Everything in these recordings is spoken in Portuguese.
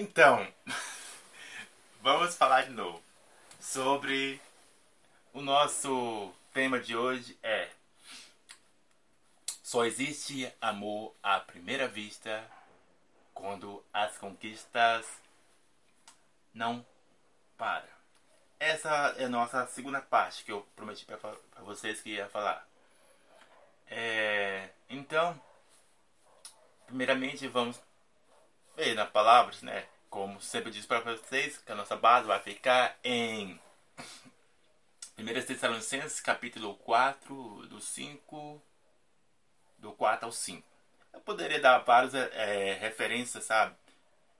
Então, vamos falar de novo sobre o nosso tema de hoje é só existe amor à primeira vista quando as conquistas não param. Essa é a nossa segunda parte que eu prometi para vocês que ia falar. É, então, primeiramente vamos ver na palavras, né? Como sempre disse para vocês, que a nossa base vai ficar em 1 Tessalonicenses, capítulo 4, do 5, do 4 ao 5. Eu poderia dar várias é, referências, sabe?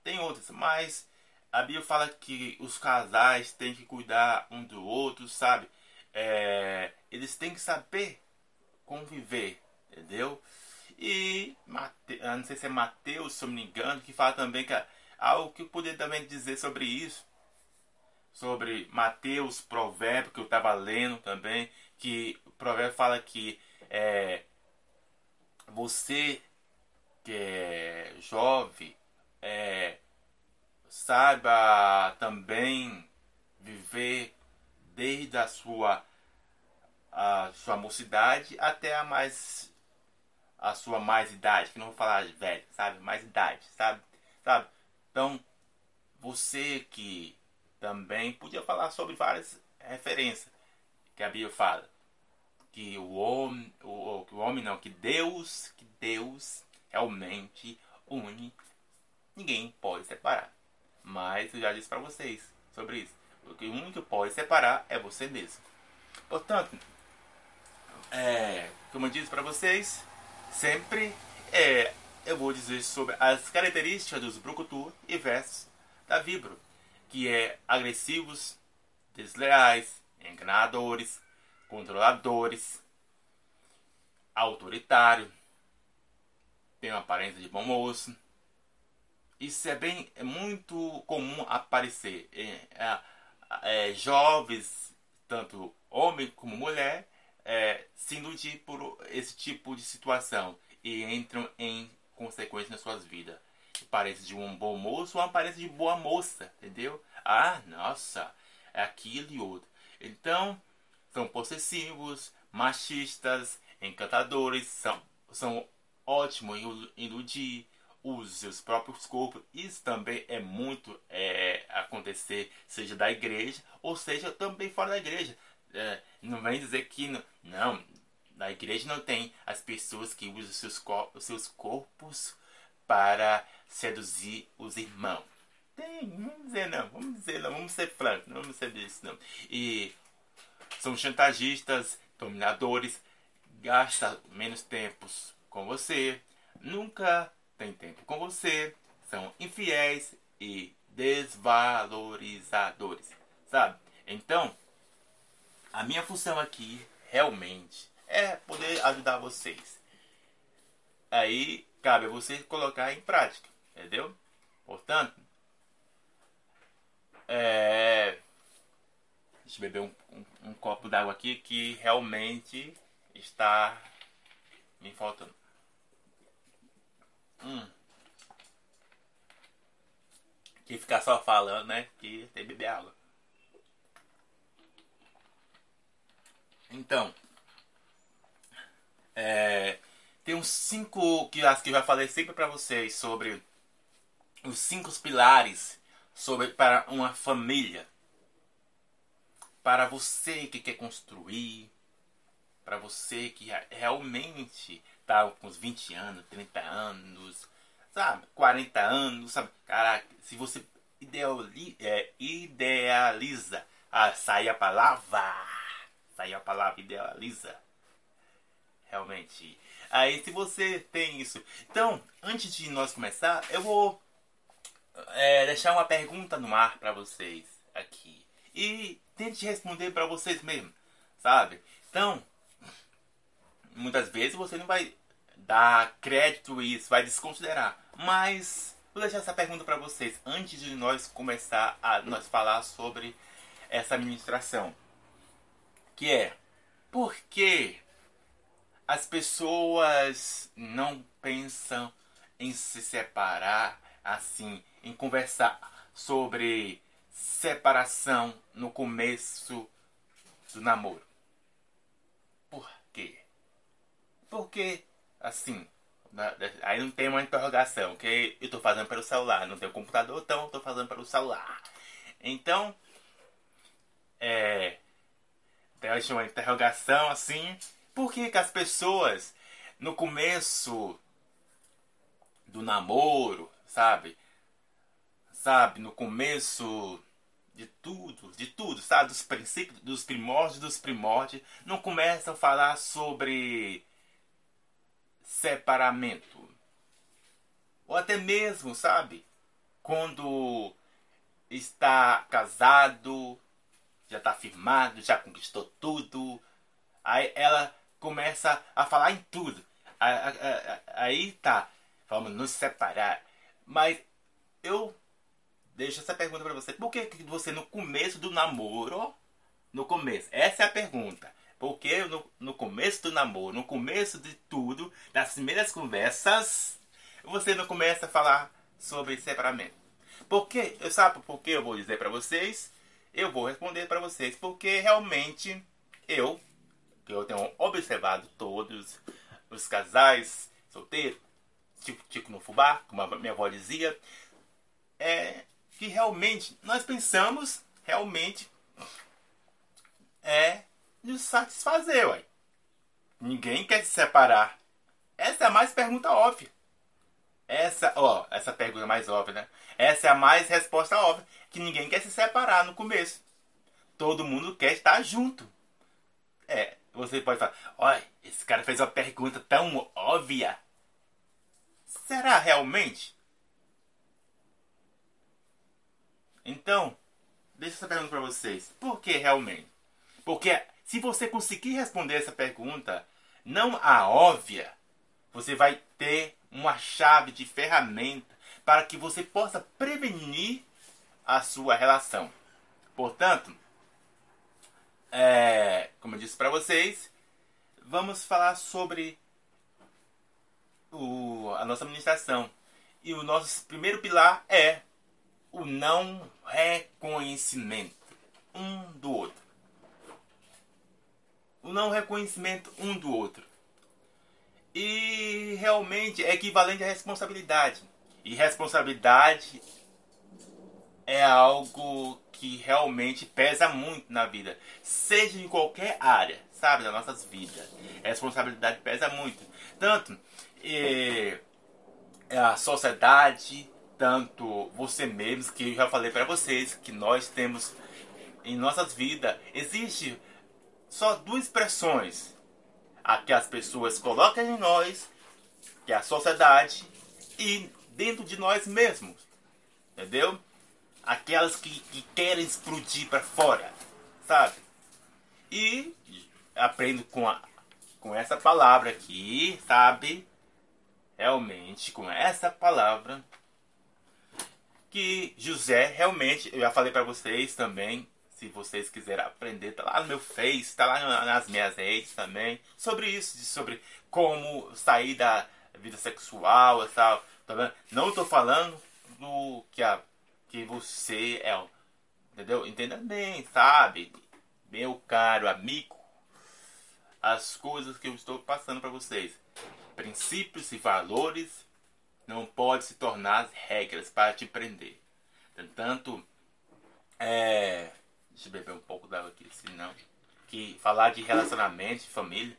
Tem outras, mas a Bíblia fala que os casais têm que cuidar um do outro, sabe? É, eles têm que saber conviver, entendeu? E Mate, não sei se é Mateus, se eu me engano, que fala também que algo que eu poderia também dizer sobre isso. Sobre Mateus, provérbio, que eu estava lendo também, que o provérbio fala que é, você que é jovem, é, saiba também viver desde a sua, a sua mocidade até a mais a sua mais idade, que não vou falar velho, sabe? Mais idade, sabe? Sabe? Então, você que também podia falar sobre várias referências que a Bíblia fala. Que o homem, o, o homem não, que Deus, que Deus realmente une, ninguém pode separar. Mas eu já disse para vocês sobre isso. O que único que pode separar é você mesmo. Portanto, é, como eu disse para vocês, sempre é, eu vou dizer sobre as características dos brucutu e versos da vibro, que é agressivos, desleais, enganadores, controladores, autoritário, tem uma aparência de bom moço, isso é bem é muito comum aparecer. É, é, é, jovens, tanto homem como mulher, é, se iludir por esse tipo de situação e entram em consequências nas suas vidas. Parece de um bom moço ou aparência de boa moça, entendeu? Ah, nossa, é aquilo e outro. Então, são possessivos, machistas, encantadores, são, são ótimos em iludir, os seus próprios corpos. Isso também é muito é, acontecer, seja da igreja ou seja também fora da igreja. É, não vem dizer que não, não, na igreja não tem as pessoas que usam seus, os seus corpos para seduzir os irmãos. Tem, vamos dizer não, vamos dizer não, vamos ser francos, não vamos ser disso não. E são chantagistas, dominadores, gastam menos tempos com você, nunca tem tempo com você, são infiéis e desvalorizadores, sabe? Então, a minha função aqui realmente é poder ajudar vocês. Aí cabe a você colocar em prática, entendeu? Portanto, é... deixa eu beber um, um, um copo d'água aqui que realmente está me faltando. Hum. Que ficar só falando, né? Que tem que beber água. Então, é, tem uns cinco que acho que eu já falei sempre para vocês sobre os cinco pilares sobre para uma família. Para você que quer construir, para você que realmente tá com uns 20 anos, 30 anos, sabe? 40 anos, sabe? Caraca, se você ideali, é, idealiza a sair a palavra, sair a palavra idealiza, realmente. Aí se você tem isso. Então, antes de nós começar, eu vou é, deixar uma pergunta no ar para vocês aqui. E tente responder para vocês mesmos, sabe? Então, muitas vezes você não vai dar crédito isso, vai desconsiderar. Mas vou deixar essa pergunta para vocês antes de nós começar a nós falar sobre essa administração, que é por que as pessoas não pensam em se separar assim em conversar sobre separação no começo do namoro. Por quê? Porque, assim, aí não tem uma interrogação, que eu estou fazendo pelo celular, não tenho computador, então estou fazendo pelo celular. Então, é, tem uma interrogação assim, por que, que as pessoas no começo do namoro, sabe? Sabe, no começo de tudo, de tudo, sabe? Dos princípios, dos primórdios, dos primórdios, não começam a falar sobre separamento. Ou até mesmo, sabe? Quando está casado, já está firmado, já conquistou tudo. Aí ela começa a falar em tudo. Aí tá, vamos nos separar. Mas eu deixo essa pergunta para você. Por que você no começo do namoro, no começo, essa é a pergunta. Porque no, no começo do namoro, no começo de tudo, nas primeiras conversas, você não começa a falar sobre separamento. Porque, sabe por que eu vou dizer para vocês? Eu vou responder para vocês porque realmente eu, que eu tenho observado todos os casais solteiros, tipo, tipo no fubá, como a minha avó dizia, é que realmente nós pensamos realmente é nos satisfazer, ué. Ninguém quer se separar. Essa é a mais pergunta óbvia. Essa, ó, essa pergunta mais óbvia, né? Essa é a mais resposta óbvia. Que ninguém quer se separar no começo. Todo mundo quer estar junto. É, você pode falar, olha, esse cara fez uma pergunta tão óbvia. Será realmente? Então, deixa essa pergunta para vocês. Por que realmente? Porque se você conseguir responder essa pergunta, não a óbvia, você vai ter uma chave de ferramenta para que você possa prevenir a sua relação. Portanto, é, como eu disse para vocês, vamos falar sobre o, a nossa administração. E o nosso primeiro pilar é o não reconhecimento um do outro. O não reconhecimento um do outro. E realmente é equivalente à responsabilidade. E responsabilidade é algo que realmente pesa muito na vida, seja em qualquer área, sabe, das nossas vidas. Responsabilidade pesa muito. Tanto é, a sociedade, tanto você mesmo, que eu já falei para vocês, que nós temos em nossas vidas, existe só duas expressões a que as pessoas colocam em nós, que é a sociedade, e dentro de nós mesmos. Entendeu? Aquelas que, que querem explodir para fora, sabe? E aprendo com, a, com essa palavra aqui, sabe? Realmente, com essa palavra, que José realmente, eu já falei para vocês também, se vocês quiserem aprender, tá lá no meu Face, tá lá nas minhas redes também, sobre isso, sobre como sair da vida sexual e tal, tá vendo? Não estou falando do que, a, que você é, entendeu? Entenda bem, sabe? Meu caro amigo, as coisas que eu estou passando para vocês. Princípios e valores não podem se tornar regras para te prender. Portanto, é, Deixa eu beber um pouco d'água aqui, senão. Que falar de relacionamento, de família.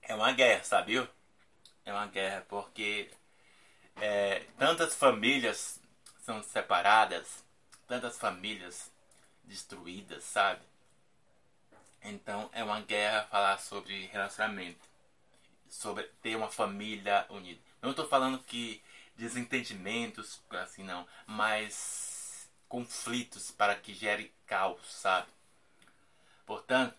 É uma guerra, sabia? É uma guerra porque é, tantas famílias são separadas, tantas famílias destruídas, sabe? Então é uma guerra falar sobre relacionamento, sobre ter uma família unida. Não estou falando que desentendimentos, assim não, mas conflitos para que gere caos, sabe? Portanto,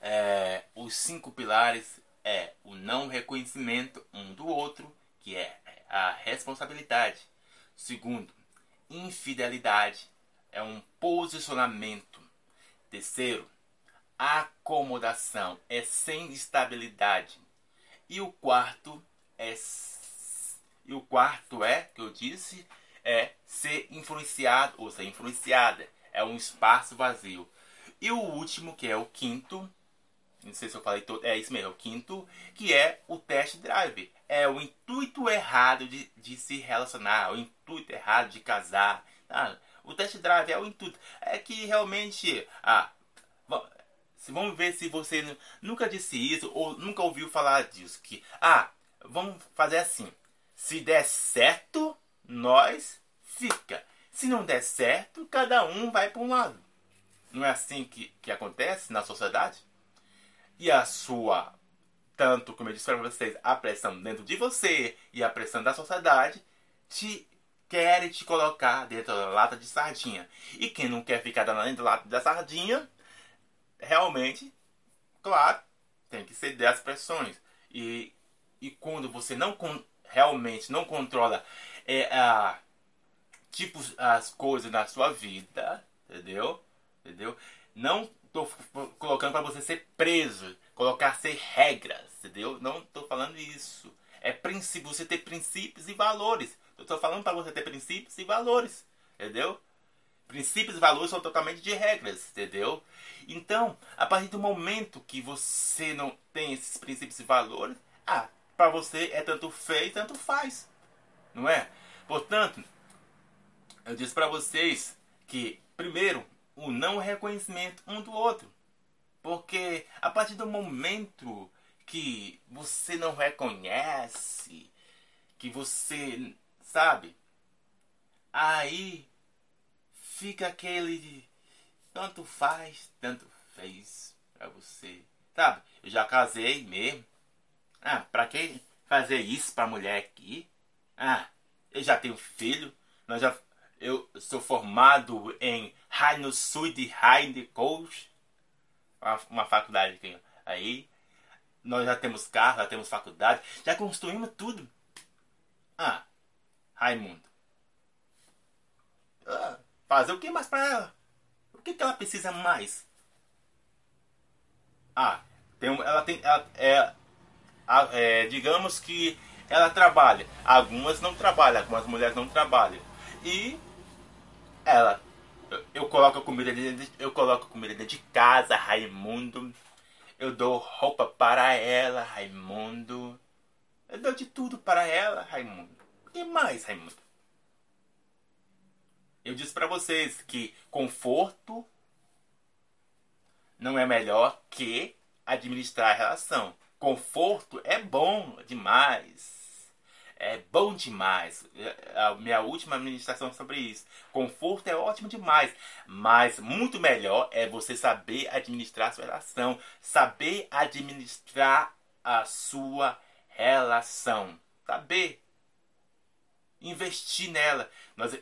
é, os cinco pilares é o não reconhecimento um do outro, que é a responsabilidade. Segundo, infidelidade é um posicionamento. Terceiro, acomodação é sem estabilidade. E o quarto, é e o quarto é que eu disse é ser influenciado ou ser influenciada. É um espaço vazio. E o último, que é o quinto, não sei se eu falei todo, é isso mesmo, é o quinto, que é o test drive. É o intuito errado de, de se relacionar, o intuito errado de casar. Ah, o test drive é o intuito. É que realmente. Ah, vamos ver se você nunca disse isso ou nunca ouviu falar disso. Que, ah, vamos fazer assim. Se der certo, nós fica. Se não der certo, cada um vai para um lado. Não é assim que, que acontece na sociedade? E a sua, tanto como eu disse para vocês, a pressão dentro de você e a pressão da sociedade te querem te colocar dentro da lata de sardinha. E quem não quer ficar dentro da lata da sardinha, realmente, claro, tem que ceder às pressões. E, e quando você não realmente não controla é, a, tipo, as coisas na sua vida, entendeu? Entendeu? Não tô colocando para você ser preso, colocar ser regras, entendeu? Não tô falando isso. É princípio, você ter princípios e valores. Eu tô falando para você ter princípios e valores, entendeu? Princípios e valores são totalmente de regras, entendeu? Então, a partir do momento que você não tem esses princípios e valores, ah, para você é tanto fez, tanto faz. Não é? Portanto, eu disse para vocês que, primeiro, o não reconhecimento um do outro. Porque a partir do momento que você não reconhece, que você, sabe, aí fica aquele tanto faz, tanto fez para você. Sabe? Eu já casei mesmo. Ah, pra que fazer isso pra mulher aqui? Ah, eu já tenho filho. Nós já, eu sou formado em Haino Sud Heide Coach. Uma, uma faculdade aqui. Aí. Nós já temos carro, já temos faculdade. Já construímos tudo. Ah, Raimundo. Ah, fazer o que mais pra ela? O que, que ela precisa mais? Ah, tem, ela tem. Ela, é, é, digamos que ela trabalha. Algumas não trabalham, algumas mulheres não trabalham. E ela, eu, coloco comida dentro, eu coloco comida dentro de casa, Raimundo. Eu dou roupa para ela, Raimundo. Eu dou de tudo para ela, Raimundo. O que mais, Raimundo? Eu disse para vocês que conforto não é melhor que administrar a relação. Conforto é bom demais. É bom demais. A minha última administração sobre isso. Conforto é ótimo demais. Mas muito melhor é você saber administrar a sua relação. Saber administrar a sua relação. Saber. Investir nela.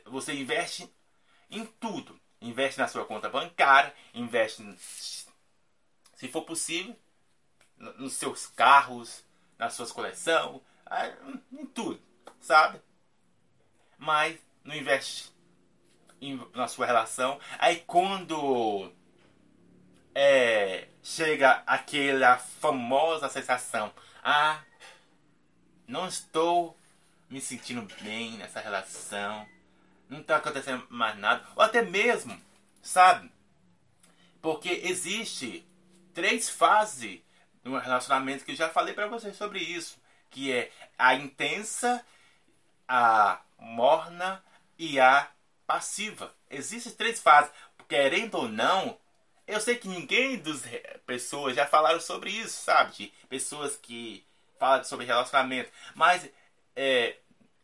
Você investe em tudo. Investe na sua conta bancária. Investe, se for possível, nos seus carros, nas suas coleções, em tudo, sabe? Mas não investe na sua relação. Aí quando é, chega aquela famosa sensação, ah, não estou me sentindo bem nessa relação, não está acontecendo mais nada, ou até mesmo, sabe? Porque existe três fases no relacionamento que eu já falei para vocês sobre isso, que é a intensa, a morna e a passiva. Existem três fases. Querendo ou não, eu sei que ninguém das pessoas já falaram sobre isso, sabe? De pessoas que falam sobre relacionamento. Mas é,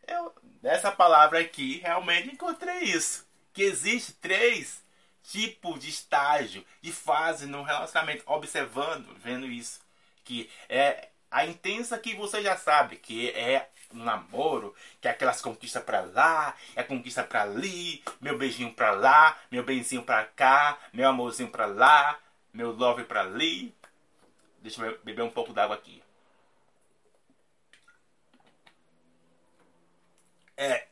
eu, nessa palavra aqui realmente encontrei isso. Que existe três tipos de estágio, de fase no relacionamento. Observando, vendo isso que é a intensa que você já sabe, que é um namoro, que é aquelas conquistas pra lá, é conquista pra ali, meu beijinho pra lá, meu benzinho pra cá, meu amorzinho pra lá, meu love pra ali. Deixa eu beber um pouco d'água aqui. É,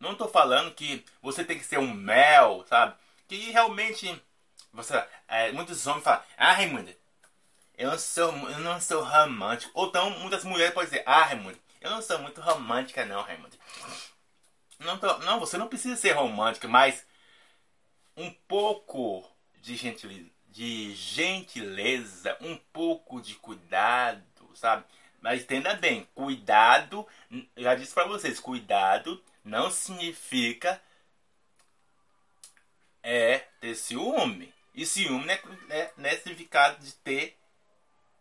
não tô falando que você tem que ser um mel, sabe? Que realmente, você, é, muitos homens falam, ah, Raimundo, eu não sou, eu não sou romântico. Ou então muitas mulheres podem dizer, ah, Raimundo, eu não sou muito romântica não, Raimundo. Não, tô, não, você não precisa ser romântica, mas um pouco de gentileza, de gentileza, um pouco de cuidado, sabe? Mas entenda bem, cuidado, já disse para vocês, cuidado não significa é ter ciúme. E ciúme não é, é, não é significado de ter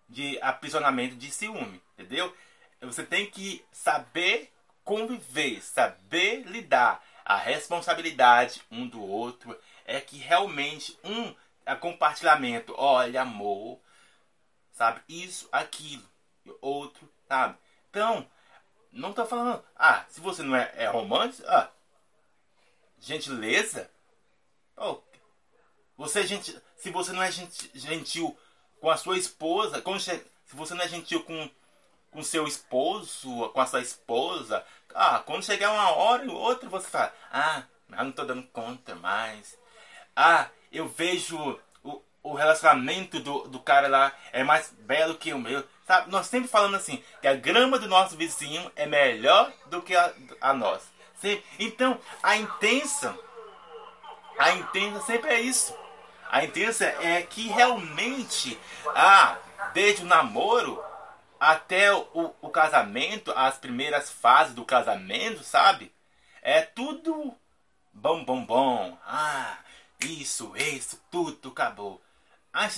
de aprisionamento de ciúme, entendeu? Você tem que saber conviver, saber lidar. A responsabilidade um do outro é que realmente um é compartilhamento, olha, amor, sabe? Isso, aquilo, outro, sabe? Então, não tô falando, ah, se você não é, é romântico, ah, gentileza, oh, você é gentil, se você não é gentil com a sua esposa, se você não é gentil com com seu esposo, com a sua esposa, ah, quando chegar uma hora e outra você fala, ah, eu não tô dando conta mais. Ah, eu vejo o, o relacionamento do, do cara lá é mais belo que o meu. Sabe? Nós sempre falando assim, que a grama do nosso vizinho é melhor do que a, a nossa. Então, a intensa, a intensa sempre é isso. A intensa é que realmente, ah, desde o namoro até o, o casamento, as primeiras fases do casamento, sabe? É tudo bom, bom, bom. Ah, isso, isso, tudo acabou.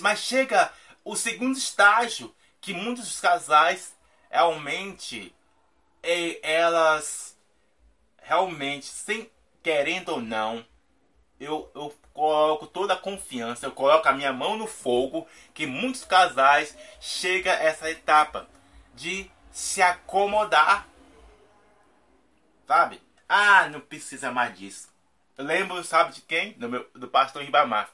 Mas chega o segundo estágio, que muitos casais realmente elas realmente, sem querendo ou não, eu, eu coloco toda a confiança, eu coloco a minha mão no fogo, que muitos casais chegam a essa etapa de se acomodar. Sabe? Ah, não precisa mais disso. Eu lembro, sabe de quem? Do, meu, do pastor Ribamar.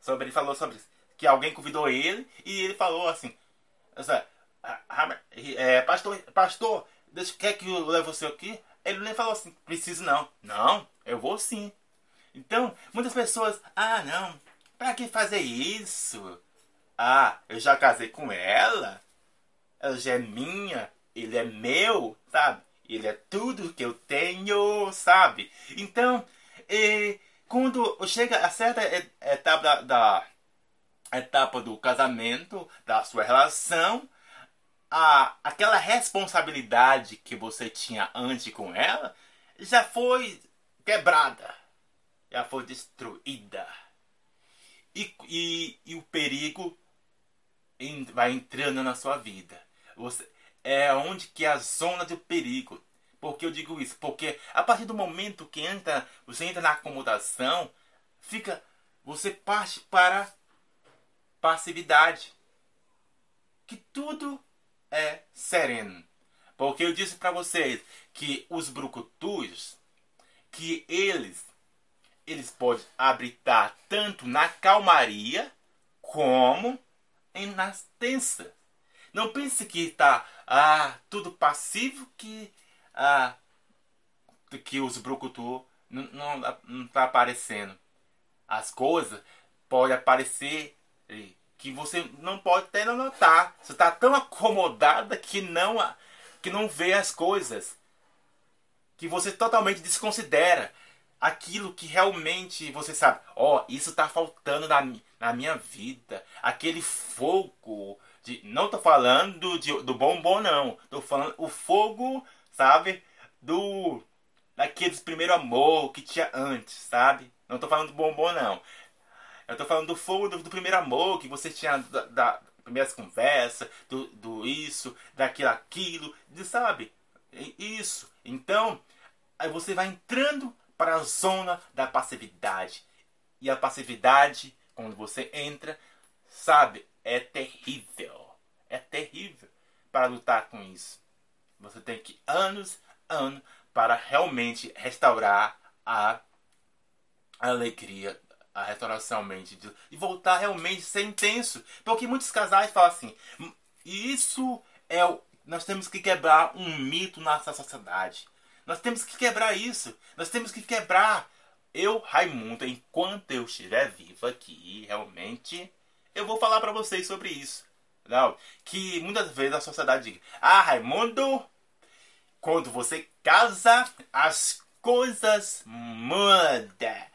Sobre, ele falou sobre isso. Que alguém convidou ele e ele falou assim: é, Pastor, pastor, deixa, quer que eu leve você aqui? Ele nem falou assim: Preciso não. Não, eu vou sim. Então, muitas pessoas, ah, não, para que fazer isso? Ah, eu já casei com ela, ela já é minha, ele é meu, sabe? Ele é tudo que eu tenho, sabe? Então, quando chega a certa etapa da, da etapa do casamento, da sua relação, a, aquela responsabilidade que você tinha antes com ela já foi quebrada já foi destruída. E, e, e o perigo vai entrando na sua vida. Você, é onde que é a zona do perigo. Por que eu digo isso? Porque a partir do momento que entra, você entra na acomodação, fica, você parte para passividade. Que tudo é sereno. Porque eu disse para vocês que os brucutus, que eles eles podem habitar tanto na calmaria como em nas tensas. Não pense que está ah, tudo passivo que ah, que os brucutu não, não, não tá aparecendo. As coisas podem aparecer que você não pode até não notar. Você está tão acomodada que não que não vê as coisas. Que você totalmente desconsidera aquilo que realmente você sabe, ó, oh, isso tá faltando na, na minha vida. Aquele fogo de, não tô falando de, do bombom não, tô falando o fogo, sabe, do daqueles primeiro amor que tinha antes, sabe? Não tô falando do bombom não. Eu tô falando do fogo do, do primeiro amor que você tinha da, da primeiras conversas, do, do isso, daquilo aquilo, de, sabe? Isso. Então, aí você vai entrando para a zona da passividade. E a passividade, quando você entra, sabe, é terrível. É terrível para lutar com isso. Você tem que anos, anos para realmente restaurar a alegria, a restauração mente e voltar realmente ser intenso. Porque muitos casais falam assim, isso é o nós temos que quebrar um mito na nossa sociedade. Nós temos que quebrar isso. Nós temos que quebrar. Eu, Raimundo, enquanto eu estiver vivo aqui, realmente, eu vou falar para vocês sobre isso. Não, que muitas vezes a sociedade diz: Ah, Raimundo, quando você casa, as coisas mudam.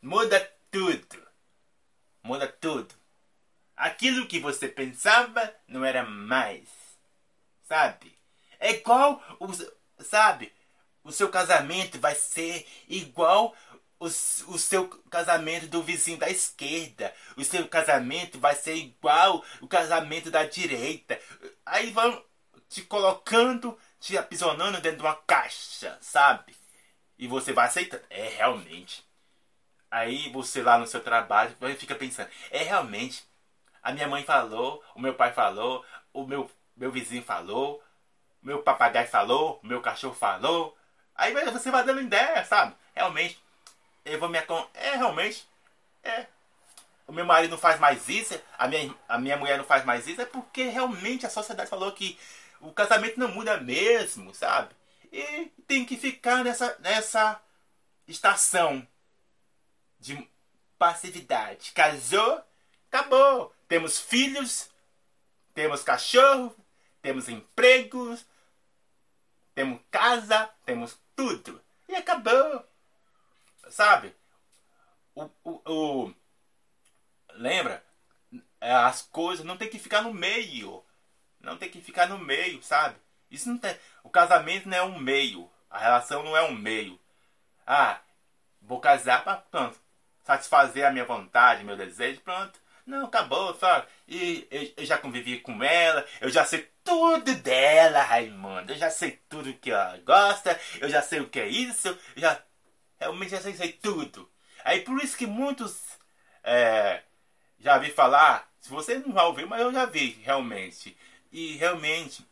Muda tudo. Muda tudo. Aquilo que você pensava não era mais. Sabe? É igual, o, sabe? O seu casamento vai ser igual o, o seu casamento do vizinho da esquerda. O seu casamento vai ser igual o casamento da direita. Aí vão te colocando, te aprisionando dentro de uma caixa, sabe? E você vai aceitando. É realmente. Aí você lá no seu trabalho fica pensando, é realmente. A minha mãe falou, o meu pai falou, o meu, meu vizinho falou, meu papagaio falou, meu cachorro falou. Aí você vai dando ideia, sabe? Realmente eu vou me É, realmente. É. O meu marido não faz mais isso, a minha, a minha mulher não faz mais isso, é porque realmente a sociedade falou que o casamento não muda mesmo, sabe? E tem que ficar nessa, nessa estação de passividade. Casou, acabou. Temos filhos, temos cachorro, temos empregos, temos casa, temos tudo. E acabou. Sabe? O, o, o, lembra? As coisas não tem que ficar no meio. Não tem que ficar no meio, sabe? Isso não tem. O casamento não é um meio. A relação não é um meio. Ah, vou casar para pronto. Satisfazer a minha vontade, meu desejo, pronto. Não, acabou, sabe? E eu, eu, já convivi com ela, eu já sei tudo dela, Raimundo. Eu já sei tudo que ela gosta, eu já sei o que é isso, já realmente já sei, sei tudo. Aí por isso que muitos é, já vi falar, se você não já ouviu, mas eu já vi realmente. E realmente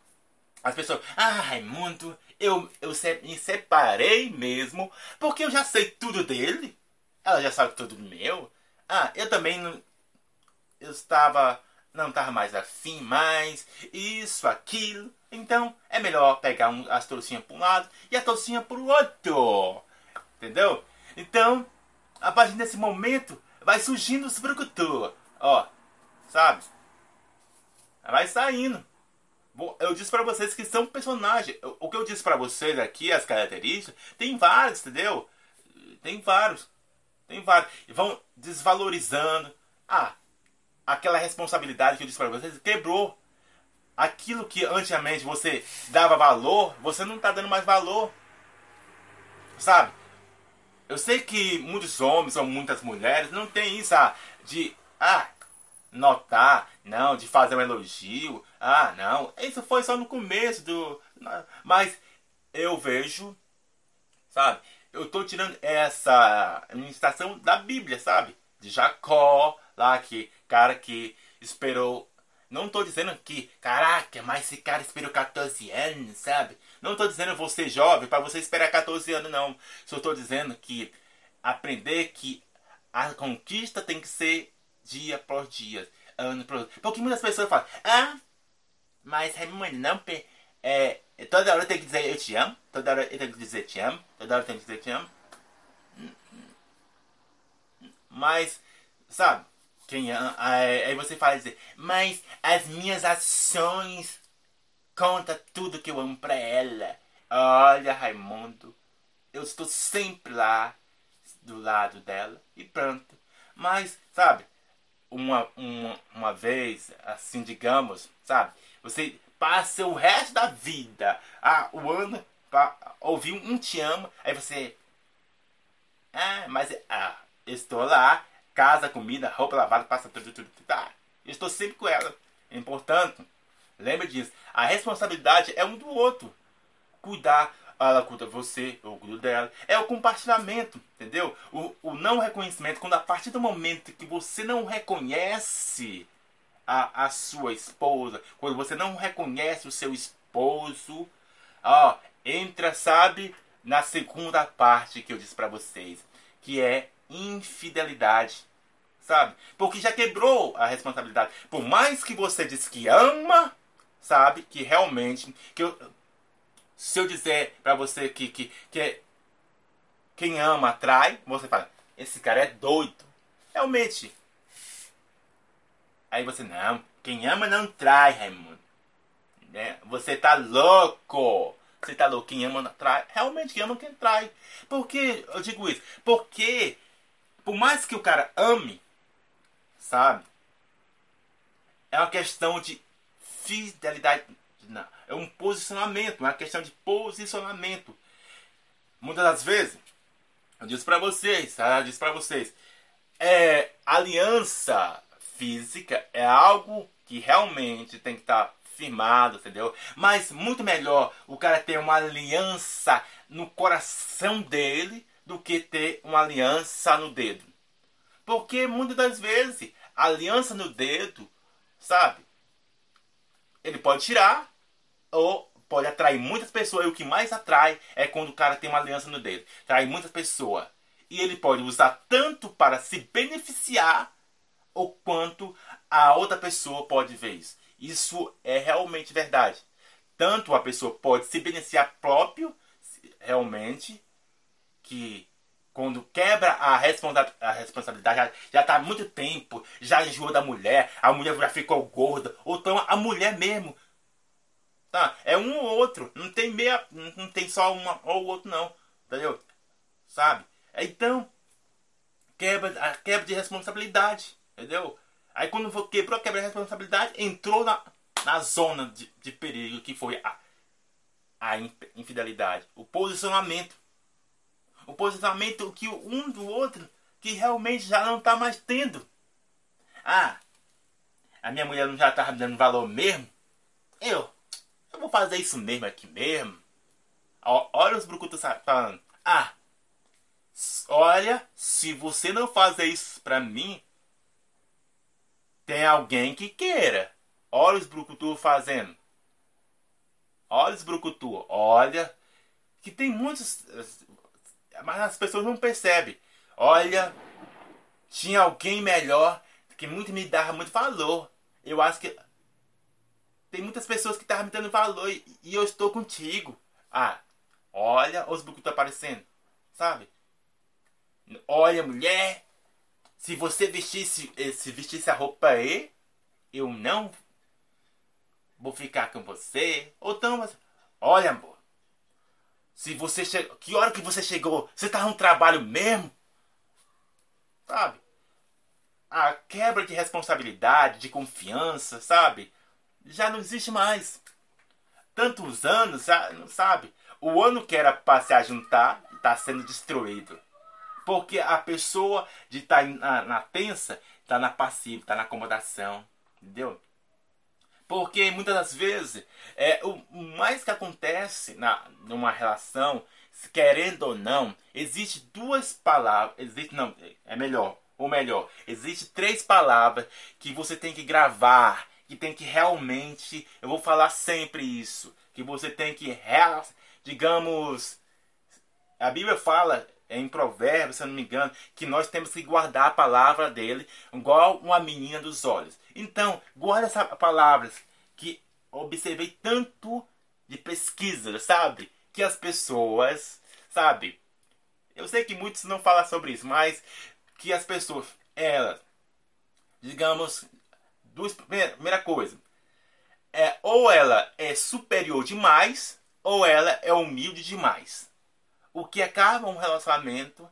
as pessoas, ah Raimundo, eu, eu me separei mesmo porque eu já sei tudo dele. Ela já sabe tudo meu. Ah, eu também não. Eu estava. Não estava mais afim mais. Isso, aquilo. Então é melhor pegar um, as toucinhas para um lado e a toucinha para o outro. Entendeu? Então, a partir desse momento, vai surgindo os brucutu. Ó, sabe? Vai saindo. Eu disse para vocês que são personagens. O que eu disse para vocês aqui, as características, tem vários, entendeu? Tem vários. Tem vários. E vão desvalorizando. Ah, aquela responsabilidade que eu disse para vocês quebrou. Aquilo que antigamente você dava valor, você não está dando mais valor. Sabe? Eu sei que muitos homens ou muitas mulheres não têm isso ah, de ah, notar, não, de fazer um elogio. Ah, não, isso foi só no começo do. Mas eu vejo, sabe? Eu estou tirando essa administração da Bíblia, sabe? De Jacó, lá que cara que esperou. Não estou dizendo que, caraca, mas esse cara esperou 14 anos, sabe? Não estou dizendo você jovem para você esperar 14 anos, não. Só estou dizendo que aprender que a conquista tem que ser dia por dia, ano por ano. Porque muitas pessoas falam, ah, mas Raimundo, não. É, toda hora tem que dizer eu te amo, toda hora tem que dizer te amo, toda hora tem que dizer te amo. Mas, sabe, quem, aí você fala dizer, mas as minhas ações Conta tudo que eu amo pra ela. Olha, Raimundo, eu estou sempre lá do lado dela e pronto. Mas, sabe, uma, uma, uma vez, assim, digamos, sabe, você passa o resto da vida, ah, o ano, pra ouvir um te amo, aí você. Ah, mas ah, estou lá, casa, comida, roupa lavada, passa tudo, tudo, tudo. Tá. Eu estou sempre com ela. É importante Lembre disso. A responsabilidade é um do outro. Cuidar, ela cuida você, eu cuido dela. É o compartilhamento, entendeu? O, o não reconhecimento, quando a partir do momento que você não reconhece a, a sua esposa, quando você não reconhece o seu esposo, ó, entra, sabe, na segunda parte que eu disse para vocês, que é infidelidade sabe? Porque já quebrou a responsabilidade. Por mais que você diz que ama, sabe que realmente que eu, se eu dizer para você que, que, que é, quem ama atrai, você fala, esse cara é doido. Realmente. Aí você, não, Quem ama não trai, Raimundo. Né? Você tá louco. Você tá louco. Quem ama não trai. Realmente, quem ama quem trai. Por que eu digo isso? Porque, por mais que o cara ame, sabe? É uma questão de fidelidade. Não, é um posicionamento. É uma questão de posicionamento. Muitas das vezes, eu disse para vocês, tá? eu disse para vocês, é, aliança física é algo que realmente tem que estar tá firmado, entendeu? Mas muito melhor o cara ter uma aliança no coração dele do que ter uma aliança no dedo. Porque muitas das vezes a aliança no dedo, sabe? Ele pode tirar ou pode atrair muitas pessoas. E o que mais atrai é quando o cara tem uma aliança no dedo. Atrai muitas pessoas. E ele pode usar tanto para se beneficiar ou quanto a outra pessoa pode ver isso. Isso é realmente verdade. Tanto a pessoa pode se beneficiar próprio, realmente, que quando quebra a, responsa a responsabilidade, já está há muito tempo, já enjoou da mulher, a mulher já ficou gorda, ou então a mulher mesmo. Tá? É um ou outro, não tem meia, não tem só uma ou outro não, entendeu? Sabe? Então, quebra, a quebra de responsabilidade, entendeu? Aí quando quebrou a quebra de responsabilidade, entrou na, na zona de, de perigo que foi a, a infidelidade, o posicionamento. O posicionamento que um do outro que realmente já não está mais tendo. Ah, a minha mulher não já estava me dando valor mesmo? Eu, eu vou fazer isso mesmo aqui mesmo. Olha os brucutos falando. Ah, olha, se você não fazer isso pra mim, tem alguém que queira. Olha os brucutu fazendo. Olha os brucutu. Olha. Que tem muitos. Mas as pessoas não percebem. Olha. Tinha alguém melhor que muito me dava muito valor. Eu acho que. Tem muitas pessoas que estavam me dando valor e, e eu estou contigo. Ah, olha os brucutu aparecendo. Sabe? Olha, mulher. Se você vestisse, eh, se vestisse a roupa aí, eu não vou ficar com você. Ou então, olha, amor. Se você chegou. Que hora que você chegou? Você tá no trabalho mesmo? Sabe? A quebra de responsabilidade, de confiança, sabe? Já não existe mais. Tantos anos, sabe? O ano que era para se ajuntar está sendo destruído. Porque a pessoa de estar tá na, na tensa está na passiva, está na acomodação. Entendeu? Porque muitas das vezes é, o mais que acontece na, numa relação, querendo ou não, existe duas palavras. Existe, não, é melhor. Ou melhor, existe três palavras que você tem que gravar, que tem que realmente, eu vou falar sempre isso, que você tem que, digamos, a Bíblia fala em Provérbios, se eu não me engano, que nós temos que guardar a palavra dele igual uma menina dos olhos. Então, guarda essas palavras que observei tanto de pesquisa, sabe? Que as pessoas, sabe? Eu sei que muitos não falam sobre isso, mas que as pessoas, elas, digamos, duas, primeira, primeira coisa, é ou ela é superior demais ou ela é humilde demais. O que acaba um relacionamento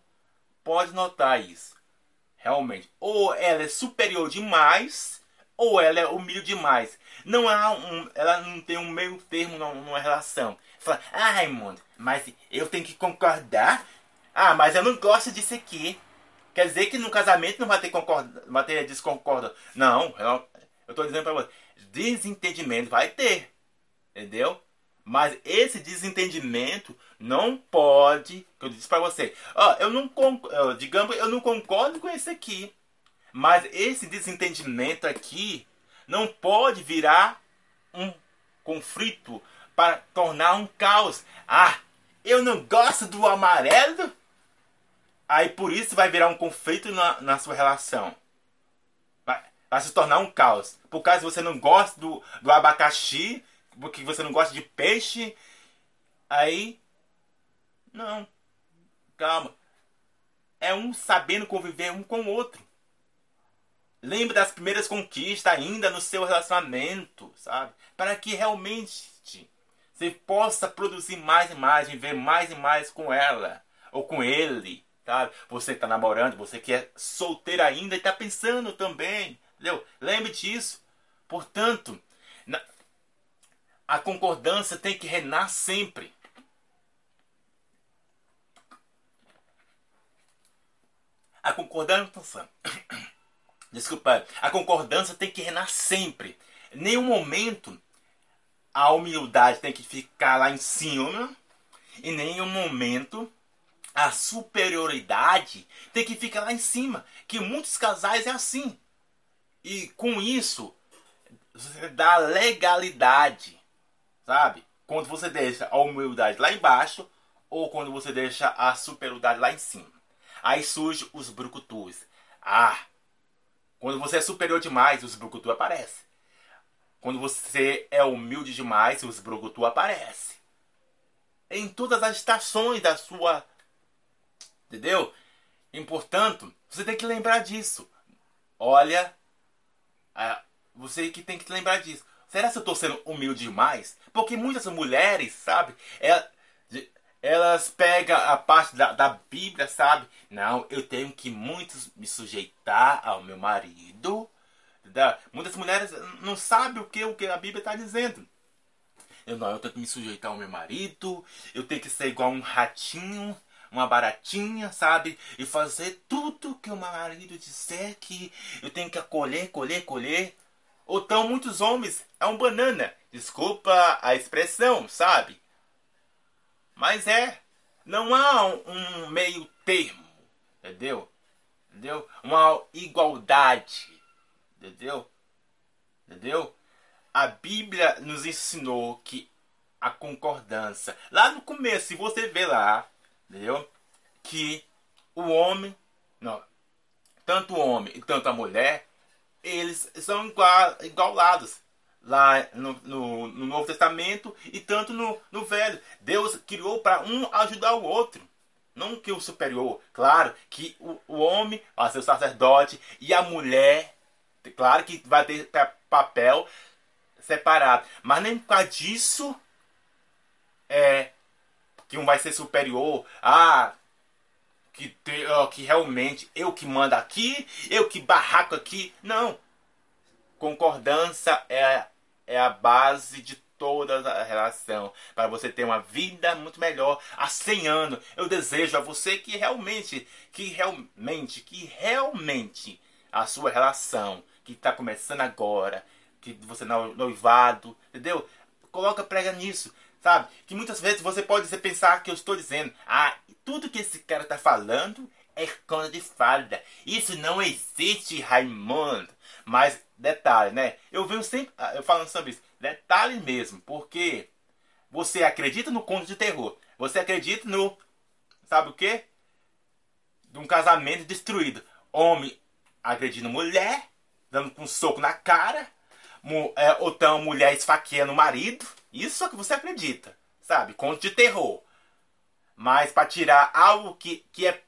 pode notar isso. Realmente. Ou ela é superior demais, ou ela é humilde demais. Não há um, ela não tem um meio termo numa relação. Fala, ah, Raimundo, mas eu tenho que concordar. Ah, mas eu não gosto disso aqui. Quer dizer que no casamento não vai ter concorda, vai ter desconcorda. Não, eu, tô dizendo para você, desentendimento vai ter. Entendeu? Mas esse desentendimento não pode, que eu disse para você, ó, eu não digamos, eu não concordo com esse aqui. Mas esse desentendimento aqui não pode virar um conflito para tornar um caos. Ah, eu não gosto do amarelo. Aí por isso vai virar um conflito na, na sua relação. Vai, vai se tornar um caos. Por causa você não gosta do, do abacaxi, porque você não gosta de peixe, aí. Não. Calma. É um sabendo conviver um com o outro. Lembre das primeiras conquistas ainda no seu relacionamento, sabe? Para que realmente você possa produzir mais e mais, viver mais e mais com ela ou com ele, sabe? Você está namorando, você que é solteiro ainda e está pensando também, entendeu? Lembre disso. Portanto, a concordância tem que reinar sempre. A concordância. Desculpa. A concordância tem que reinar sempre. Em nenhum momento a humildade tem que ficar lá em cima. Em nenhum momento a superioridade tem que ficar lá em cima. Que muitos casais é assim. E com isso, você dá legalidade. Sabe? Quando você deixa a humildade lá embaixo ou quando você deixa a superioridade lá em cima. Aí surge os brucutus. Ah, quando você é superior demais, os brucutu aparecem. Quando você é humilde demais, os brucutu aparecem. Em todas as estações da sua. Entendeu? E, portanto, você tem que lembrar disso. Olha, você que tem que lembrar disso. Será que eu estou sendo humilde demais? Porque muitas mulheres, sabe? Elas, elas pegam a parte da, da Bíblia, sabe? Não, eu tenho que muito me sujeitar ao meu marido. Tá? Muitas mulheres não sabem o que, o que a Bíblia está dizendo. Eu não, eu tenho que me sujeitar ao meu marido, eu tenho que ser igual um ratinho, uma baratinha, sabe? E fazer tudo que o meu marido disser que eu tenho que acolher, colher, colher. Ou então muitos homens é um banana. Desculpa a expressão, sabe? Mas é. Não há um, meio termo. Entendeu? Entendeu? Uma igualdade. Entendeu? Entendeu? A Bíblia nos ensinou que a concordância. Lá no começo, se você vê lá, entendeu? Que o homem, não, tanto o homem e tanto a mulher, eles são igual, igualados lá no, no, no, Novo Testamento e tanto no, no Velho. Deus criou para um ajudar o outro. Não que o superior. Claro que o, o homem vai ser o sacerdote e a mulher, claro que vai ter papel separado. Mas nem por causa disso é que um vai ser superior. Ah, que, te, que realmente eu que mando aqui, eu que barraco aqui. Não. Concordância é é a base de toda a relação, para você ter uma vida muito melhor há 100 anos. Eu desejo a você que realmente, que realmente, que realmente a sua relação que está começando agora, que você não noivado, entendeu? Coloca prega nisso, sabe? Que muitas vezes você pode pensar que eu estou dizendo, ah, tudo que esse cara está falando é conta de fada. Isso não existe, Raimundo. Mas detalhe, né? Eu venho sempre ah, eu falando sobre isso. Detalhe mesmo, porque você acredita no conto de terror. Você acredita no sabe o quê? De um casamento destruído. Homem agredindo mulher, dando com um soco na cara, é, ou então mulher esfaqueando o marido. Isso é que você acredita, sabe? Conto de terror. Mas para tirar algo que, que é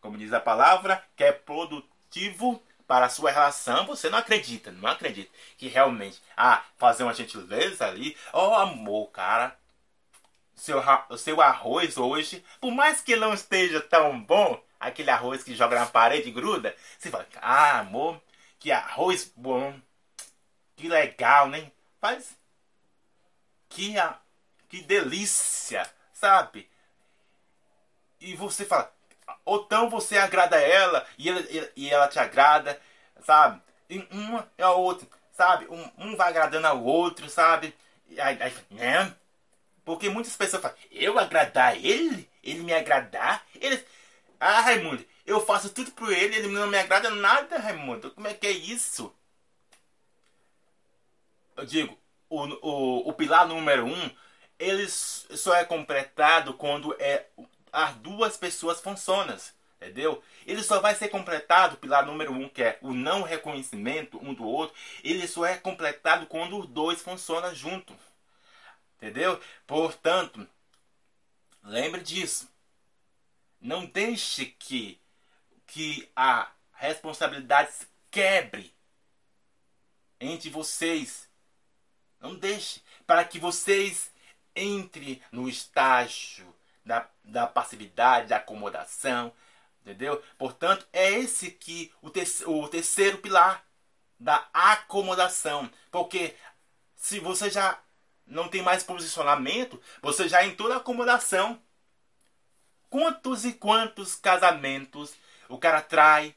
como diz a palavra, que é produtivo para a sua relação, você não acredita, não acredita que realmente, ah, fazer uma gentileza ali, oh amor, cara, seu, seu arroz hoje, por mais que não esteja tão bom, aquele arroz que joga na parede e gruda, você fala, ah, amor, que arroz bom, que legal, né? Faz, que, que delícia, sabe? E você fala, ou então você agrada ela e ela, e ela te agrada, sabe? E uma é a outra, sabe? Um, um vai agradando ao outro, sabe? Aí, aí, né? Porque muitas pessoas falam, eu agradar ele? Ele me agradar? Ele... Ah, Raimundo, eu faço tudo por ele, ele não me agrada nada, Raimundo. Como é que é isso? Eu digo, o, o, o pilar número um, ele só é completado quando é as duas pessoas funcionam. Entendeu? Ele só vai ser completado, pilar número um, que é o não reconhecimento um do outro. Ele só é completado quando os dois funcionam junto. Entendeu? Portanto, lembre disso. Não deixe que, que a responsabilidade quebre entre vocês. Não deixe para que vocês entrem no estágio da, da passividade, da acomodação, entendeu? Portanto, é esse que o, te, o terceiro pilar da acomodação, porque se você já não tem mais posicionamento, você já entrou na acomodação. Quantos e quantos casamentos o cara trai?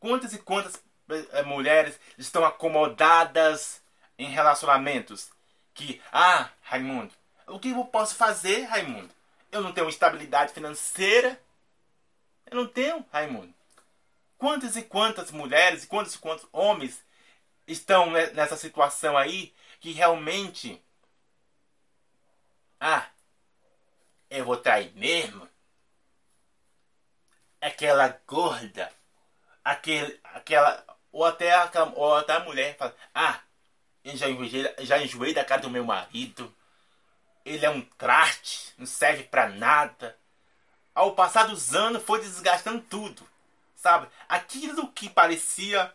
Quantas e quantas é, mulheres estão acomodadas em relacionamentos? Que, ah, Raimundo, o que eu posso fazer, Raimundo? Eu não tenho estabilidade financeira. Eu não tenho, Raimundo. Quantas e quantas mulheres e quantos e quantos homens estão nessa situação aí que realmente. Ah, eu vou trair mesmo? Aquela gorda, aquele, aquela. Ou até, aquela, ou até a mulher fala: Ah, eu já enjoei, já enjoei da cara do meu marido. Ele é um traste, não serve para nada. Ao passar dos anos, foi desgastando tudo, sabe? Aquilo que parecia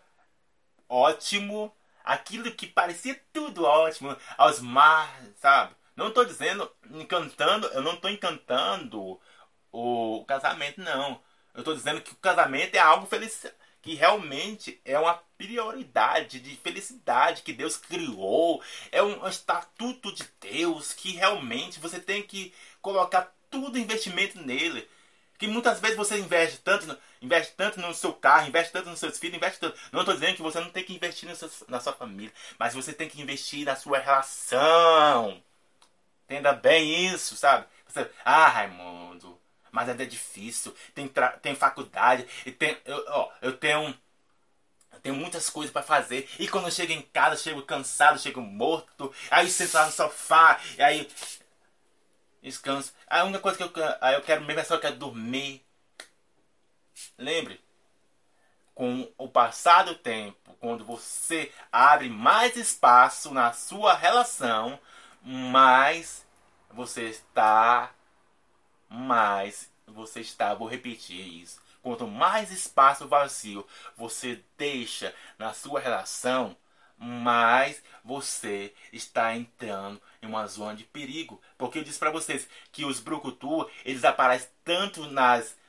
ótimo, aquilo que parecia tudo ótimo, aos mar, sabe? Não estou dizendo, encantando, eu não estou encantando o casamento, não. Eu estou dizendo que o casamento é algo feliz, que realmente é uma prioridade de felicidade que Deus criou, é um estatuto de Deus que realmente você tem que colocar tudo investimento nele. Que muitas vezes você investe tanto, investe tanto no seu carro, investe tanto nos seus filhos, investe tanto. Não estou dizendo que você não tem que investir seu, na sua família, mas você tem que investir na sua relação. Entenda bem isso, sabe? Você, ah, Raimundo, mas ainda é difícil. Tem, tem faculdade e tem, eu, ó, eu tenho eu tenho muitas coisas para fazer. E quando eu chego em casa, chego cansado, chego morto. Aí sento lá no sofá, e aí descanso. A única coisa que eu, aí eu quero mesmo é só eu quero dormir. Lembre, com o passar do tempo, quando você abre mais espaço na sua relação, mais você está mais você está, vou repetir isso. Quanto mais espaço vazio você deixa na sua relação, mais você está entrando em uma zona de perigo. Porque eu disse para vocês que os brucutu, eles aparecem tanto nas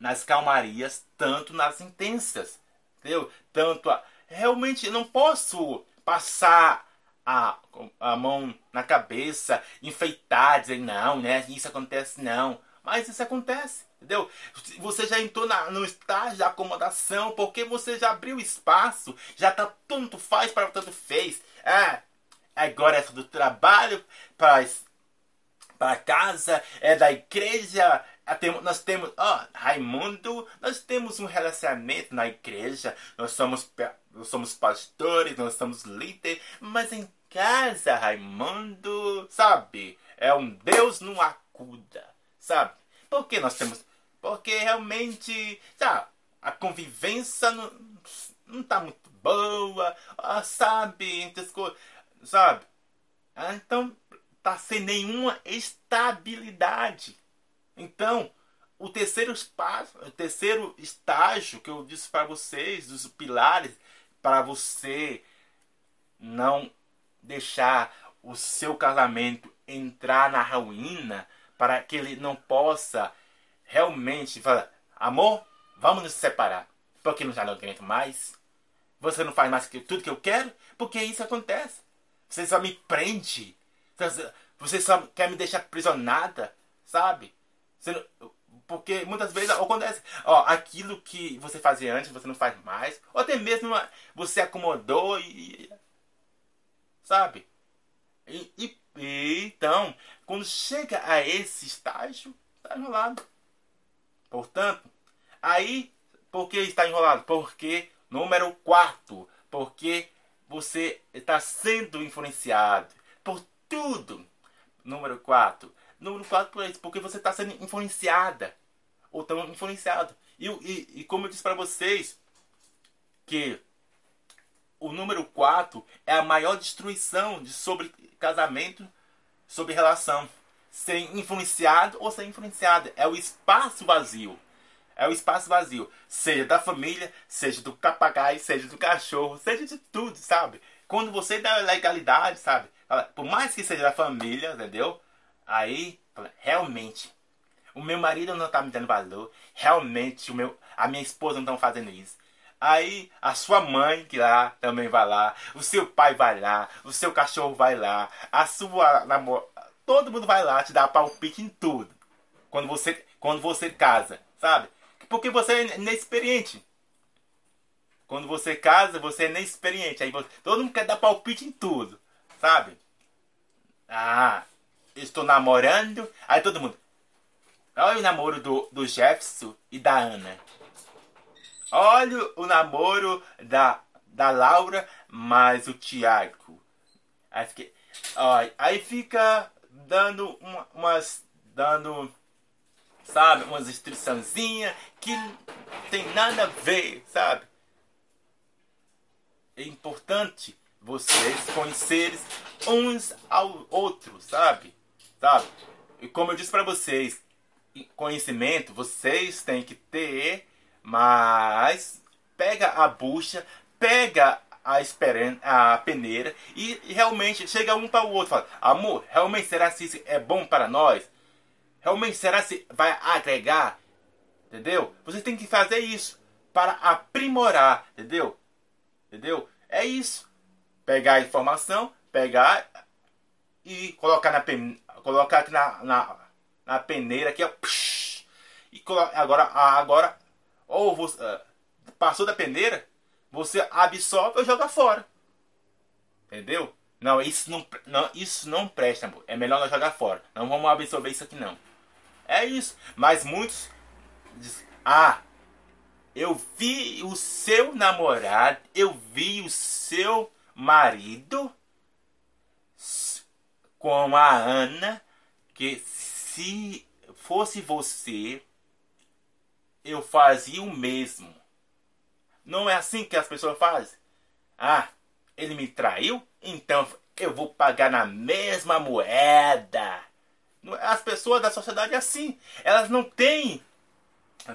nas calmarias, tanto nas intensas. Entendeu? Tanto a... realmente eu não posso passar a, a mão na cabeça, enfeitar, dizer não, né? Isso acontece não. Mas isso acontece, entendeu? Você já entrou na, no estágio de acomodação porque você já abriu espaço, já tá tanto faz para tanto fez. É, agora é do trabalho para para casa, é da igreja. É, nós temos, ó, Raimundo, nós temos um relacionamento na igreja. Nós somos, nós somos pastores, nós somos líderes, mas em casa, Raimundo, sabe? É um Deus não acuda sabe? Porque nós temos. Porque realmente, já, a convivência não, não tá muito boa, ah, sabe? Sabe? Ah, então, tá sem nenhuma estabilidade. Então, o terceiro espaço, o terceiro estágio que eu disse para vocês, dos pilares, para você não deixar o seu casamento entrar na ruína, para que ele não possa realmente falar: amor, vamos nos separar, porque não já não aguento mais. Você não faz mais tudo que eu quero, porque isso acontece. Você só me prende. Você só quer me deixar aprisionada, sabe? Não, porque muitas vezes acontece, ó, aquilo que você fazia antes, você não faz mais, ou até mesmo você acomodou e. Sabe? E, e, e então, quando chega a esse estágio, está enrolado. Portanto, aí, por que está enrolado? Porque, número 4, porque você está sendo influenciado por tudo. Número 4. Número 4 por isso, porque você está sendo influenciada. Ou tão influenciado. E, e, e como eu disse para vocês, que o número 4 é a maior destruição de sobre casamento sobre relação. Ser influenciado ou ser influenciada. É o espaço vazio. É o espaço vazio. Seja da família, seja do papagaio, seja do cachorro, seja de tudo, sabe? Quando você dá legalidade, sabe? Por mais que seja da família, entendeu? Aí, realmente, o meu marido não está me dando valor. Realmente, o meu, a minha esposa não estão fazendo isso. Aí a sua mãe que lá também vai lá, o seu pai vai lá, o seu cachorro vai lá, a sua namorada, todo mundo vai lá te dar palpite em tudo. Quando você, quando você casa, sabe? Porque você é inexperiente. Quando você casa, você é inexperiente. Aí você, todo mundo quer dar palpite em tudo, sabe? Ah, estou namorando. Aí todo mundo. Olha o namoro do, do Jefferson e da Ana. Olha o namoro da, da Laura mais o Tiago. Aí fica, aí fica dando uma, umas. dando. Sabe? Umas instruçãozinhas que tem nada a ver, sabe? É importante vocês conhecerem uns ao outro, sabe? Sabe? E como eu disse para vocês, conhecimento vocês têm que ter mas pega a bucha, pega a, esperen a peneira e realmente chega um para o outro fala, amor, realmente será que isso é bom para nós? Realmente será que vai agregar? Entendeu? Você tem que fazer isso para aprimorar, entendeu? Entendeu? É isso. Pegar a informação, pegar e colocar na pen... colocar aqui na, na, na peneira aqui, ó, e agora agora ou você, uh, passou da peneira, você absorve ou joga fora. Entendeu? Não, isso não, não, isso não presta, amor. É melhor nós jogar fora. Não vamos absorver isso aqui, não. É isso. Mas muitos dizem, ah, eu vi o seu namorado, eu vi o seu marido com a Ana, que se fosse você, eu fazia o mesmo. Não é assim que as pessoas fazem? Ah, ele me traiu? Então eu vou pagar na mesma moeda. As pessoas da sociedade é assim. Elas não têm,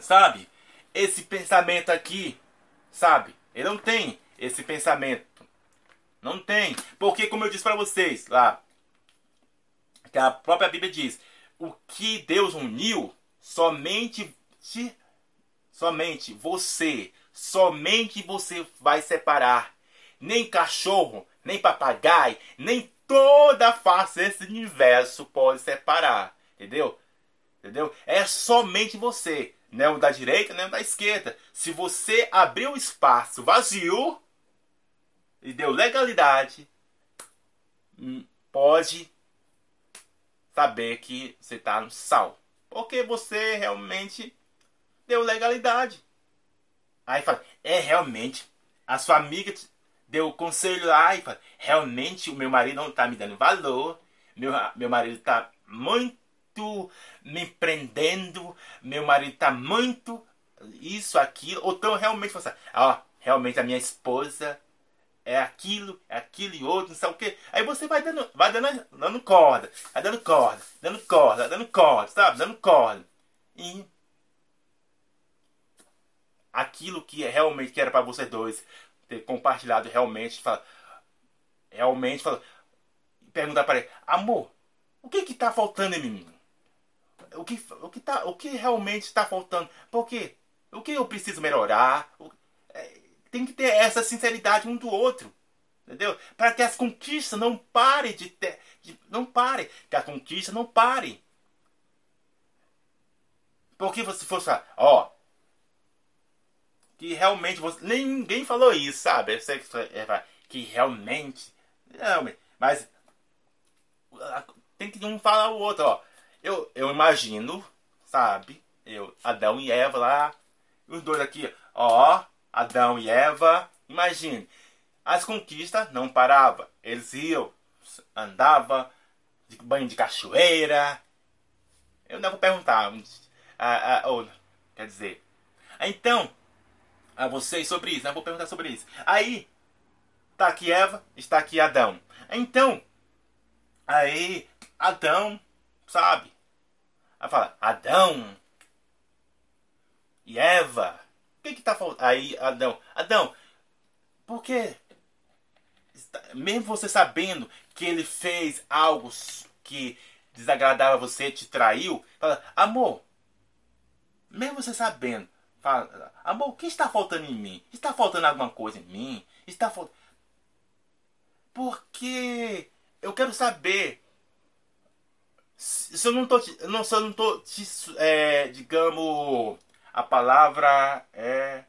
sabe, esse pensamento aqui, sabe? Ele não tem esse pensamento. Não tem. Porque, como eu disse para vocês lá, que a própria Bíblia diz: o que Deus uniu, somente Somente você, somente você vai separar. Nem cachorro, nem papagaio, nem toda a face desse universo pode separar. Entendeu? Entendeu? É somente você. Não da direita, nem da esquerda. Se você abrir o espaço vazio e deu legalidade, hum, pode saber que você está no sal. Porque você realmente deu legalidade. Aí fala, é realmente, a sua amiga deu conselho lá e fala, realmente o meu marido não está me dando valor, meu, meu marido está muito me prendendo, meu marido está muito isso, aquilo, ou então realmente fala assim, ó, realmente a minha esposa é aquilo, é aquilo e outro, não sei o que. Aí você vai dando, vai dando, dando corda, vai dando corda, dando corda, dando corda, sabe? Dando corda. E aquilo que é realmente que era para vocês dois ter compartilhado realmente, fala, realmente fala, perguntar para ele, amor, o que que tá faltando em mim? O que o que tá, o que realmente está faltando? Por quê? O que eu preciso melhorar? O, é, tem que ter essa sinceridade um do outro. Entendeu? Para que as conquistas não parem de ter. De, não parem. Que as conquistas não parem. Porque você fosse ó, que realmente você. Ninguém falou isso, sabe? É, que realmente. Realmente. Mas. Tem que um falar o outro, ó. Eu, eu imagino, sabe? Eu, Adão e Eva lá. Os dois aqui, ó. Adão e Eva. Imagine. As conquistas não paravam. Eles iam, andavam, de banho de cachoeira. Eu não vou perguntar. Ah, ah, quer dizer. Então, a vocês sobre isso, né? Vou perguntar sobre isso. Aí, tá aqui Eva, está aqui Adão. Então, aí, Adão, sabe? Aí fala, Adão, E Eva, o que que tá faltando? Aí Adão, Adão, por quê? Mesmo você sabendo que ele fez algo que desagradava você, te traiu, fala, amor, mesmo você sabendo, fala, amor, o que está faltando em mim? Está faltando alguma coisa em mim? Está faltando. Porque eu quero saber se eu não tô, não, se eu não tô, é, digamos, a palavra é,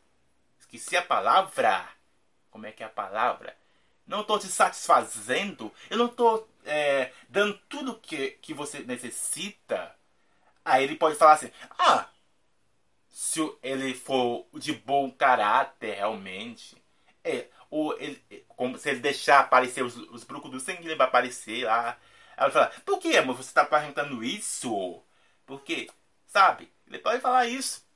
esqueci a palavra, como é que é a palavra? Não estou te satisfazendo, eu não estou é, dando tudo que, que você necessita. Aí ele pode falar assim, ah, se ele for de bom caráter realmente, é, ou ele, como se ele deixar aparecer os, os brucos do sangue, ele vai aparecer lá. Ela fala, por que, amor, você está perguntando isso? Por quê? Sabe? Ele pode falar isso.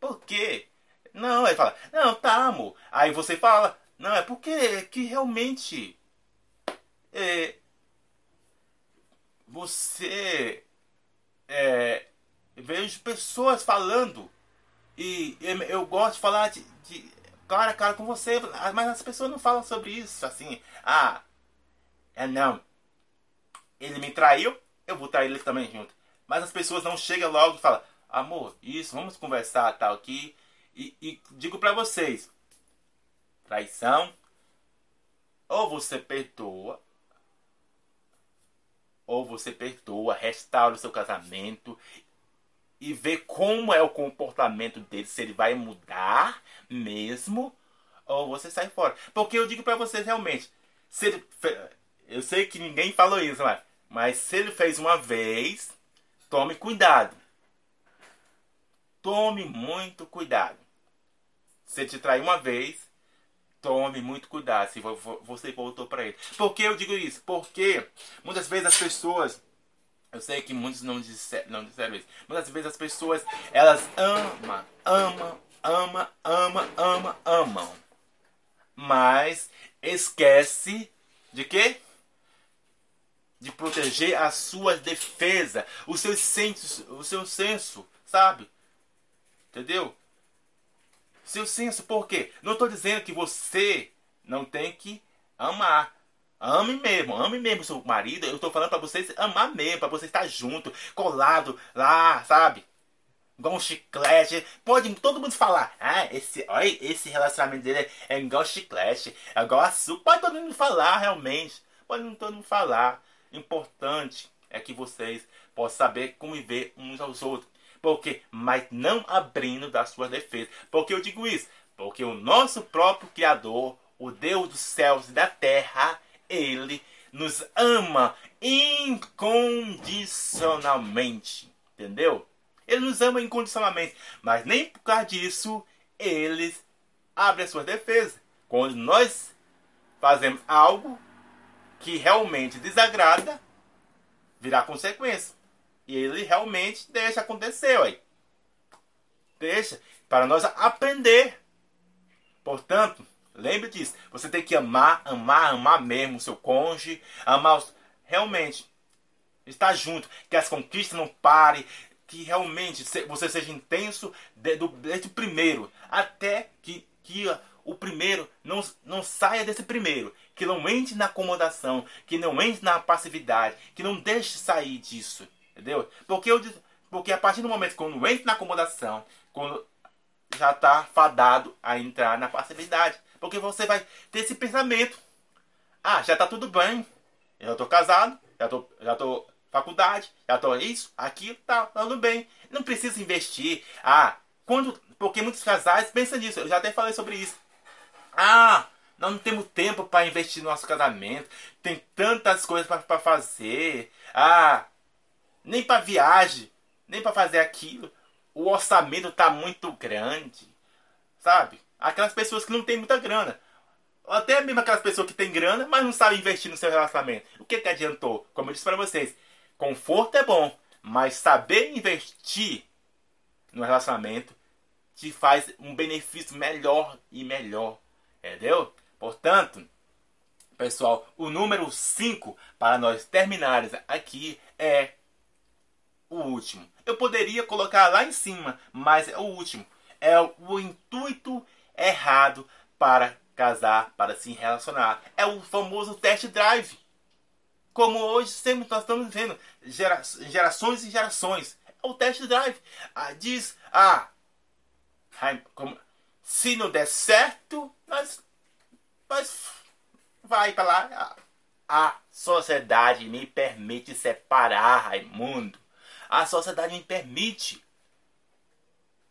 Por quê? Não, ele fala, não, tá, amor. Aí você fala, não, é porque que realmente é, você é, vejo pessoas falando e eu gosto de falar de, de cara a cara com você, mas as pessoas não falam sobre isso assim. Ah, é não. Ele me traiu, eu vou trair ele também junto. Mas as pessoas não chegam logo e falam, amor, isso, vamos conversar tal aqui. E, e digo para vocês, traição, ou você perdoa, ou você perdoa, restaura o seu casamento e vê como é o comportamento dele, se ele vai mudar mesmo, ou você sai fora. Porque eu digo para vocês realmente, se ele, eu sei que ninguém falou isso, mas, mas se ele fez uma vez, tome cuidado. Tome muito cuidado. Se ele te trair uma vez, tome muito cuidado se você voltou para ele. Por que eu digo isso? Porque muitas vezes as pessoas eu sei que muitos não disseram, não disseram isso. Muitas vezes as pessoas, elas amam, amam, amam, amam, amam, amam. Mas esquece de quê? De proteger a sua defesa, o seu senso, o seu senso, sabe? Entendeu? Seu senso, por quê? Não estou dizendo que você não tem que amar. Ame mesmo, ame mesmo seu marido. Eu tô falando para vocês amar mesmo, para você estar junto, colado lá, sabe? Igual um chiclete. Pode todo mundo falar. Ah, esse, olha, esse relacionamento dele é igual chiclete, é igual açúcar. Pode todo mundo falar, realmente. Pode todo mundo falar. Importante é que vocês possam saber conviver uns aos outros. Porque, mas não abrindo das suas defesas. Por que eu digo isso? Porque o nosso próprio Criador, o Deus dos céus e da terra, ele nos ama incondicionalmente. Entendeu? Ele nos ama incondicionalmente. Mas nem por causa disso ele abre as suas defesas. Quando nós fazemos algo que realmente desagrada, virá consequência. E ele realmente deixa acontecer, ué. Deixa para nós aprender. Portanto, Lembre disso. Você tem que amar, amar, amar mesmo o seu cônjuge, amar os... realmente estar junto, que as conquistas não parem, que realmente você seja intenso desde, o primeiro, até que, que o primeiro não, não saia desse primeiro, que não entre na acomodação, que não entre na passividade, que não deixe sair disso, entendeu? Porque eu porque a partir do momento quando entra na acomodação, quando já está fadado a entrar na passividade. Porque você vai ter esse pensamento. Ah, já tá tudo bem. Eu já tô casado, já tô, já tô faculdade, já tô isso, aquilo, tá, tudo bem. Não precisa investir. Ah, quando. Porque muitos casais pensam nisso. Eu já até falei sobre isso. Ah, nós não temos tempo para investir no nosso casamento. Tem tantas coisas para fazer. Ah, nem para viagem, nem para fazer aquilo. O orçamento tá muito grande. Sabe? Aquelas pessoas que não têm muita grana. Até mesmo aquelas pessoas que têm grana, mas não sabem investir no seu relacionamento. O que, que adiantou? Como eu disse para vocês, conforto é bom, mas saber investir no relacionamento te faz um benefício melhor e melhor. Entendeu? Portanto, pessoal, o número 5 para nós terminarmos aqui é o último. Eu poderia colocar lá em cima, mas é o último. É o intuito errado para casar, para se relacionar. É o famoso test drive. Como hoje sempre nós estamos vendo gera, gerações e gerações. É o test drive. Ah, diz, ah, como, se não der certo, nós, nós vai para lá. A sociedade me permite separar, Raimundo. A sociedade me permite.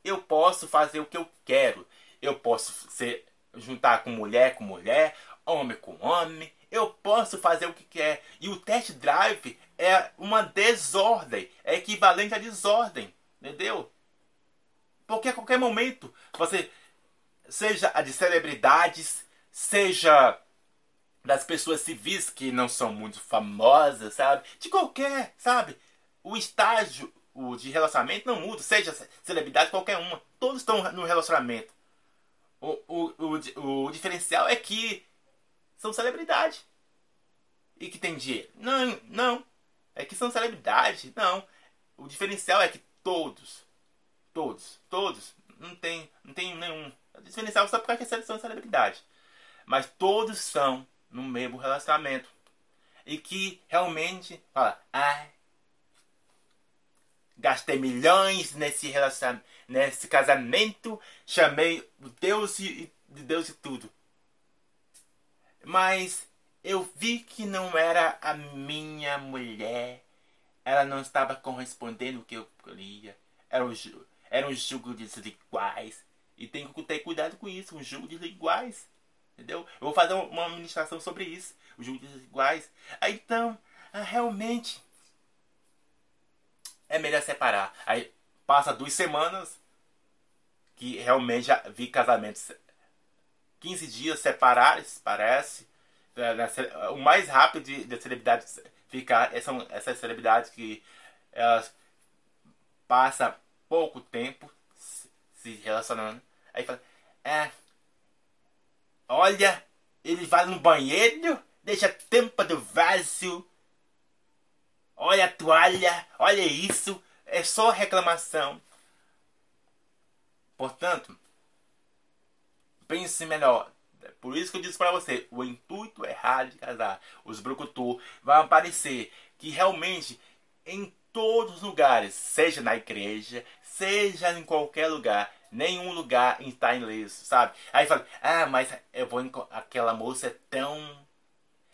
Eu posso fazer o que eu quero. Eu posso ser, juntar com mulher com mulher, homem com homem. Eu posso fazer o que quer. E o test drive é uma desordem. É equivalente à desordem. Entendeu? Porque a qualquer momento você, seja a de celebridades, seja das pessoas civis que não são muito famosas, sabe? De qualquer, sabe? O estágio o de relacionamento não muda, seja celebridade qualquer uma. Todos estão no relacionamento. O, o, o, o diferencial é que são celebridade. E que tem dinheiro. Não, não. É que são celebridade. Não. O diferencial é que todos, todos, todos, não tem, não tem nenhum. O diferencial só porque é são celebridade. Mas todos são no mesmo relacionamento. E que realmente fala, ah, gastei milhões nesse relacionamento, nesse casamento, chamei o Deus e de Deus e tudo. Mas eu vi que não era a minha mulher. Ela não estava correspondendo o que eu queria. Era um, era um jogo desiguais. E tem que ter cuidado com isso, um jogo desiguais. Entendeu? Eu vou fazer uma ministração sobre isso. Os julgos iguais. Aí, então, ah, realmente é melhor separar. Aí passa duas semanas que realmente já vi casamentos 15 dias separados, parece. É, o mais rápido de, de celebridades ficar são essas celebridades que elas passam pouco tempo se relacionando. Aí fala, é, Olha, ele vai no banheiro, deixa a tampa do vaso. Olha a toalha, olha isso. É só reclamação. Portanto, pense melhor. Por isso que eu disse para você, o intuito errado de casar, os brucutu, vai aparecer que realmente em todos os lugares, seja na igreja, seja em qualquer lugar, nenhum lugar está ileso, sabe? Aí fala, ah, mas eu vou aquela moça é tão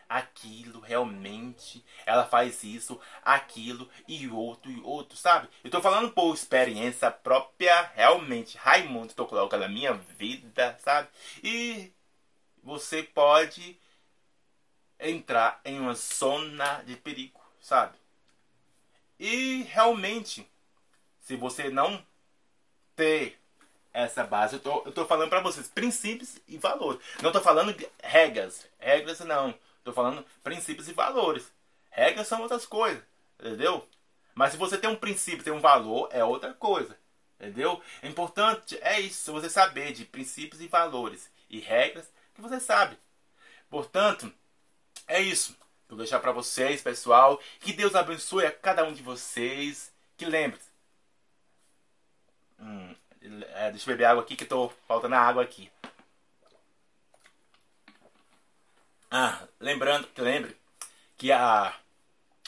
aquilo realmente, ela faz isso, aquilo e outro e outro, sabe? Eu tô falando por experiência própria, realmente, Raimundo, tô colocando na minha vida, sabe? E você pode entrar em uma zona de perigo, sabe? E realmente, se você não ter essa base, eu tô, eu tô falando para vocês princípios e valores. Não tô falando regras, regras não. Tô falando princípios e valores. Regras são outras coisas, entendeu? Mas se você tem um princípio, tem um valor, é outra coisa. Entendeu? É importante é isso, você saber de princípios e valores e regras que você sabe. Portanto, é isso. Vou deixar para vocês, pessoal. Que Deus abençoe a cada um de vocês. Que lembre hum, é, deixa eu beber água aqui que tô faltando água aqui. Ah, lembrando, lembre que a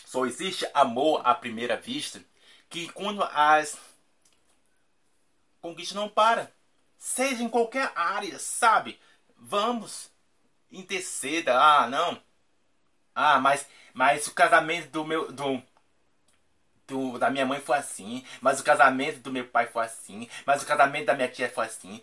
só existe amor à primeira vista, que quando as conquistas não para, seja em qualquer área, sabe? Vamos interceda, ah, não. Ah, mas mas o casamento do meu do do, da minha mãe foi assim, mas o casamento do meu pai foi assim, mas o casamento da minha tia foi assim.